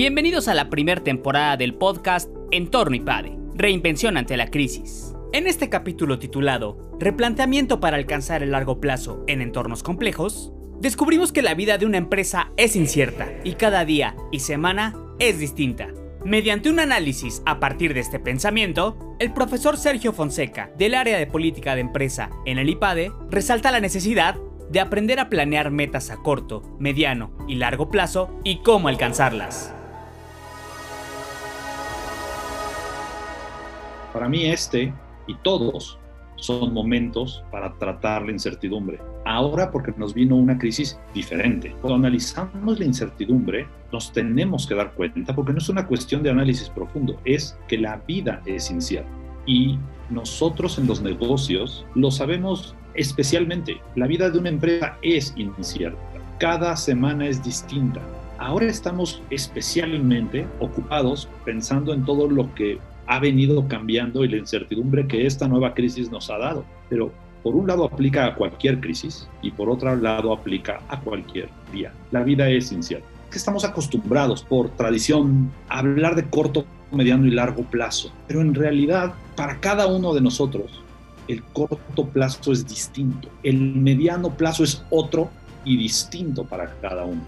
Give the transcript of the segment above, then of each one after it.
Bienvenidos a la primera temporada del podcast Entorno IPADE, Reinvención ante la crisis. En este capítulo titulado Replanteamiento para alcanzar el largo plazo en entornos complejos, descubrimos que la vida de una empresa es incierta y cada día y semana es distinta. Mediante un análisis a partir de este pensamiento, el profesor Sergio Fonseca, del área de política de empresa en el IPADE, resalta la necesidad de aprender a planear metas a corto, mediano y largo plazo y cómo alcanzarlas. Para mí este y todos son momentos para tratar la incertidumbre. Ahora porque nos vino una crisis diferente. Cuando analizamos la incertidumbre, nos tenemos que dar cuenta, porque no es una cuestión de análisis profundo, es que la vida es incierta. Y nosotros en los negocios lo sabemos especialmente. La vida de una empresa es incierta. Cada semana es distinta. Ahora estamos especialmente ocupados pensando en todo lo que ha venido cambiando y la incertidumbre que esta nueva crisis nos ha dado. Pero por un lado aplica a cualquier crisis y por otro lado aplica a cualquier día. La vida es incierta. Que estamos acostumbrados por tradición a hablar de corto, mediano y largo plazo, pero en realidad para cada uno de nosotros el corto plazo es distinto, el mediano plazo es otro y distinto para cada uno.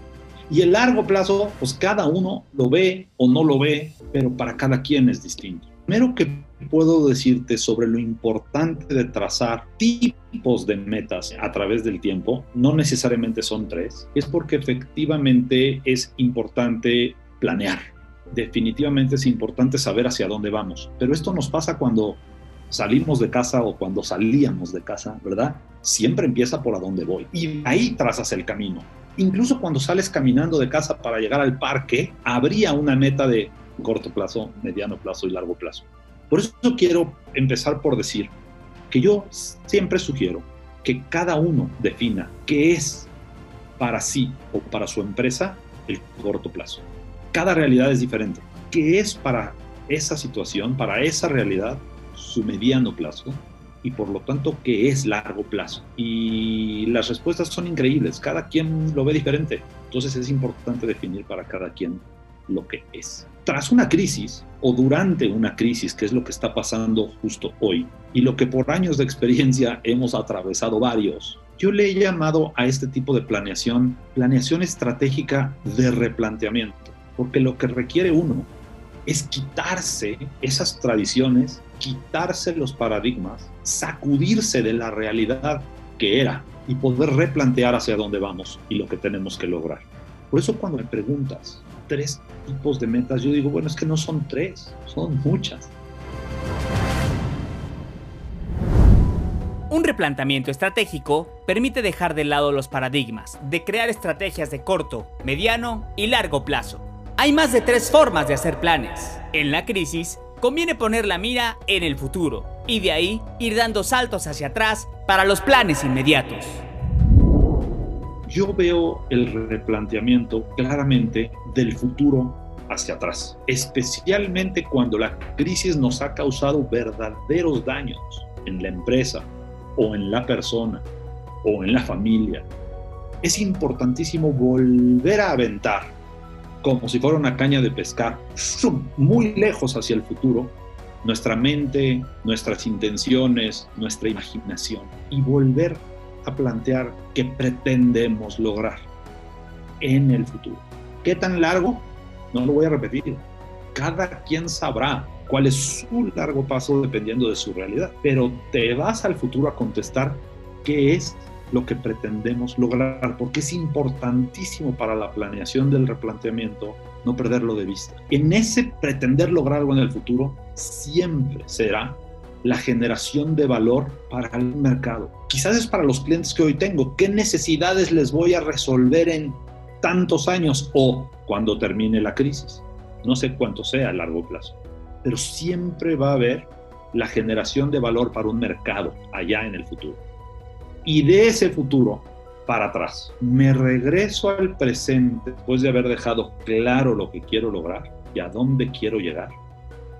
Y el largo plazo, pues cada uno lo ve o no lo ve, pero para cada quien es distinto primero que puedo decirte sobre lo importante de trazar tipos de metas a través del tiempo, no necesariamente son tres, es porque efectivamente es importante planear. Definitivamente es importante saber hacia dónde vamos. Pero esto nos pasa cuando salimos de casa o cuando salíamos de casa, ¿verdad? Siempre empieza por a dónde voy. Y ahí trazas el camino. Incluso cuando sales caminando de casa para llegar al parque, habría una meta de corto plazo, mediano plazo y largo plazo. Por eso quiero empezar por decir que yo siempre sugiero que cada uno defina qué es para sí o para su empresa el corto plazo. Cada realidad es diferente. ¿Qué es para esa situación, para esa realidad, su mediano plazo? Y por lo tanto, ¿qué es largo plazo? Y las respuestas son increíbles. Cada quien lo ve diferente. Entonces es importante definir para cada quien lo que es. Tras una crisis o durante una crisis, que es lo que está pasando justo hoy, y lo que por años de experiencia hemos atravesado varios, yo le he llamado a este tipo de planeación planeación estratégica de replanteamiento, porque lo que requiere uno es quitarse esas tradiciones, quitarse los paradigmas, sacudirse de la realidad que era y poder replantear hacia dónde vamos y lo que tenemos que lograr. Por eso cuando me preguntas, tres tipos de metas, yo digo, bueno, es que no son tres, son muchas. Un replanteamiento estratégico permite dejar de lado los paradigmas de crear estrategias de corto, mediano y largo plazo. Hay más de tres formas de hacer planes. En la crisis, conviene poner la mira en el futuro y de ahí ir dando saltos hacia atrás para los planes inmediatos yo veo el replanteamiento claramente del futuro hacia atrás, especialmente cuando la crisis nos ha causado verdaderos daños en la empresa o en la persona o en la familia. Es importantísimo volver a aventar como si fuera una caña de pescar, muy lejos hacia el futuro, nuestra mente, nuestras intenciones, nuestra imaginación y volver a plantear qué pretendemos lograr en el futuro. ¿Qué tan largo? No lo voy a repetir. Cada quien sabrá cuál es su largo paso dependiendo de su realidad, pero te vas al futuro a contestar qué es lo que pretendemos lograr, porque es importantísimo para la planeación del replanteamiento no perderlo de vista. En ese pretender lograr algo en el futuro, siempre será la generación de valor para el mercado. Quizás es para los clientes que hoy tengo. ¿Qué necesidades les voy a resolver en tantos años o cuando termine la crisis? No sé cuánto sea a largo plazo, pero siempre va a haber la generación de valor para un mercado allá en el futuro. Y de ese futuro para atrás, me regreso al presente después de haber dejado claro lo que quiero lograr y a dónde quiero llegar.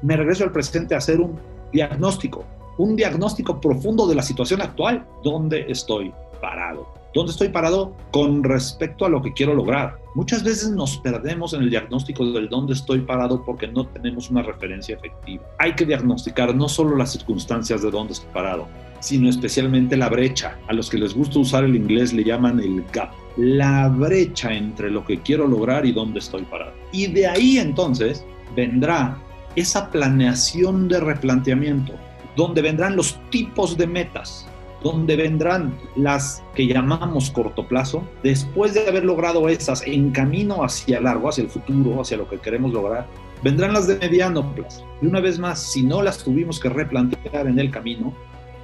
Me regreso al presente a hacer un diagnóstico, un diagnóstico profundo de la situación actual, dónde estoy parado, ¿Dónde estoy parado con respecto a lo que quiero lograr? Muchas veces nos perdemos en el diagnóstico del dónde estoy parado porque no tenemos una referencia efectiva. Hay que diagnosticar no solo las circunstancias de dónde estoy parado, sino especialmente la brecha. A los que les gusta usar el inglés le llaman el gap. La brecha entre lo que quiero lograr y dónde estoy parado. Y de ahí entonces vendrá esa planeación de replanteamiento, donde vendrán los tipos de metas, donde vendrán las que llamamos corto plazo, después de haber logrado esas en camino hacia largo, hacia el futuro, hacia lo que queremos lograr, vendrán las de mediano plazo. Y una vez más, si no las tuvimos que replantear en el camino,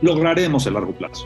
lograremos el largo plazo.